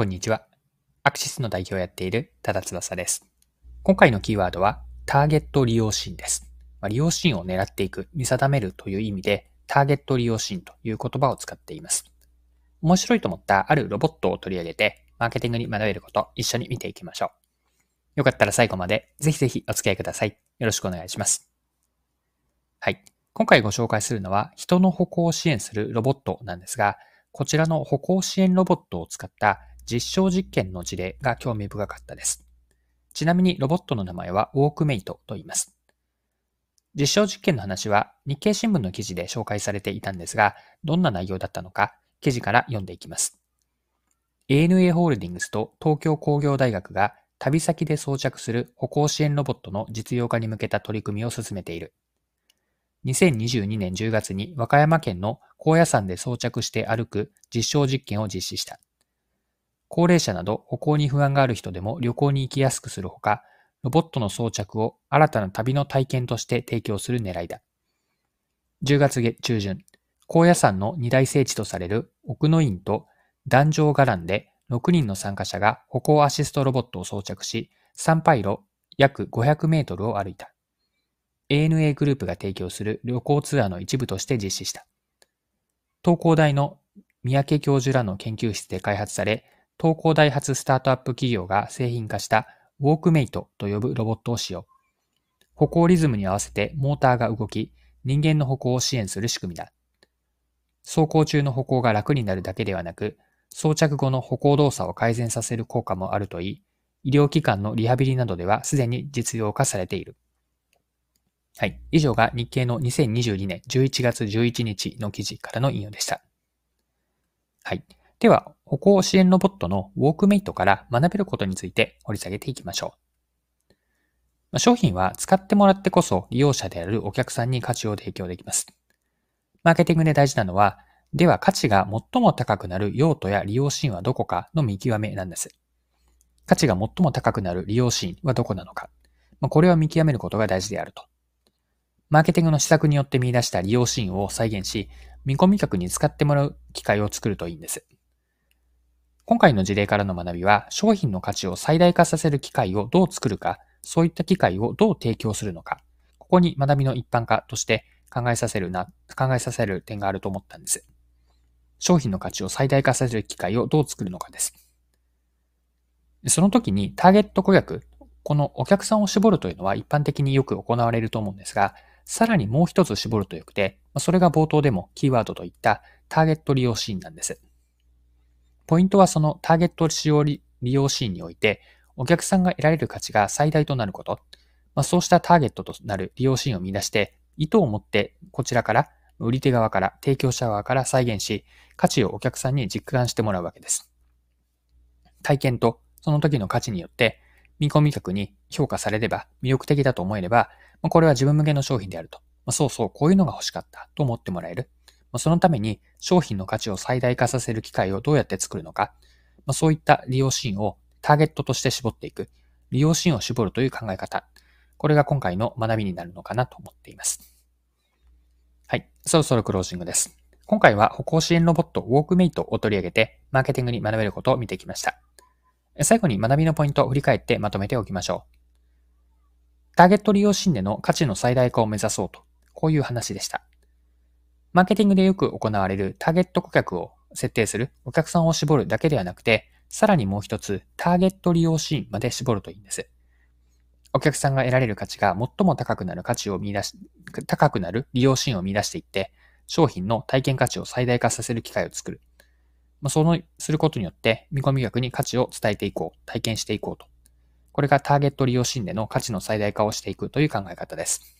こんにちは。アクシスの代表をやっている多田翼です。今回のキーワードは、ターゲット利用シーンです。まあ、利用シーンを狙っていく、見定めるという意味で、ターゲット利用シーンという言葉を使っています。面白いと思ったあるロボットを取り上げて、マーケティングに学べること、一緒に見ていきましょう。よかったら最後まで、ぜひぜひお付き合いください。よろしくお願いします。はい。今回ご紹介するのは、人の歩行を支援するロボットなんですが、こちらの歩行支援ロボットを使った実証実験の事例が興味深かったです。ちなみにロボットの名前はウォークメイトと言います。実証実験の話は日経新聞の記事で紹介されていたんですが、どんな内容だったのか記事から読んでいきます。ANA ホールディングスと東京工業大学が旅先で装着する歩行支援ロボットの実用化に向けた取り組みを進めている。2022年10月に和歌山県の高野山で装着して歩く実証実験を実施した。高齢者など歩行に不安がある人でも旅行に行きやすくするほか、ロボットの装着を新たな旅の体験として提供する狙いだ。10月中旬、高野山の二大聖地とされる奥の院と壇上伽藍で6人の参加者が歩行アシストロボットを装着し、参拝路約500メートルを歩いた。ANA グループが提供する旅行ツアーの一部として実施した。東工大の三宅教授らの研究室で開発され、東工大発スタートアップ企業が製品化したウォークメイトと呼ぶロボットを使用。歩行リズムに合わせてモーターが動き、人間の歩行を支援する仕組みだ。走行中の歩行が楽になるだけではなく、装着後の歩行動作を改善させる効果もあるといい、医療機関のリハビリなどではすでに実用化されている。はい。以上が日経の2022年11月11日の記事からの引用でした。はい。では、歩行支援ロボットのウォークメイトから学べることについて掘り下げていきましょう。商品は使ってもらってこそ利用者であるお客さんに価値を提供できます。マーケティングで大事なのは、では価値が最も高くなる用途や利用シーンはどこかの見極めなんです。価値が最も高くなる利用シーンはどこなのか。これを見極めることが大事であると。マーケティングの施策によって見出した利用シーンを再現し、見込み客に使ってもらう機会を作るといいんです。今回の事例からの学びは、商品の価値を最大化させる機会をどう作るか、そういった機会をどう提供するのか、ここに学びの一般化として考えさせるな、考えさせる点があると思ったんです。商品の価値を最大化させる機会をどう作るのかです。その時にターゲット顧客、このお客さんを絞るというのは一般的によく行われると思うんですが、さらにもう一つ絞るとよくて、それが冒頭でもキーワードといったターゲット利用シーンなんです。ポイントはそのターゲット使用利用シーンにおいて、お客さんが得られる価値が最大となること、まあ、そうしたターゲットとなる利用シーンを見出して、意図を持ってこちらから、売り手側から、提供者側から再現し、価値をお客さんに実感してもらうわけです。体験とその時の価値によって、見込み客に評価されれば、魅力的だと思えれば、これは自分向けの商品であると。そうそう、こういうのが欲しかったと思ってもらえる。そのために商品の価値を最大化させる機会をどうやって作るのか、そういった利用シーンをターゲットとして絞っていく、利用シーンを絞るという考え方、これが今回の学びになるのかなと思っています。はい、そろそろクロージングです。今回は歩行支援ロボットウォークメイトを取り上げて、マーケティングに学べることを見てきました。最後に学びのポイントを振り返ってまとめておきましょう。ターゲット利用シーンでの価値の最大化を目指そうと、こういう話でした。マーケティングでよく行われるターゲット顧客を設定する、お客さんを絞るだけではなくて、さらにもう一つ、ターゲット利用シーンまで絞るといいんです。お客さんが得られる価値が最も高くなる価値を見出し、高くなる利用シーンを見出していって、商品の体験価値を最大化させる機会を作る。まあ、その、することによって、見込み客に価値を伝えていこう、体験していこうと。これがターゲット利用シーンでの価値の最大化をしていくという考え方です。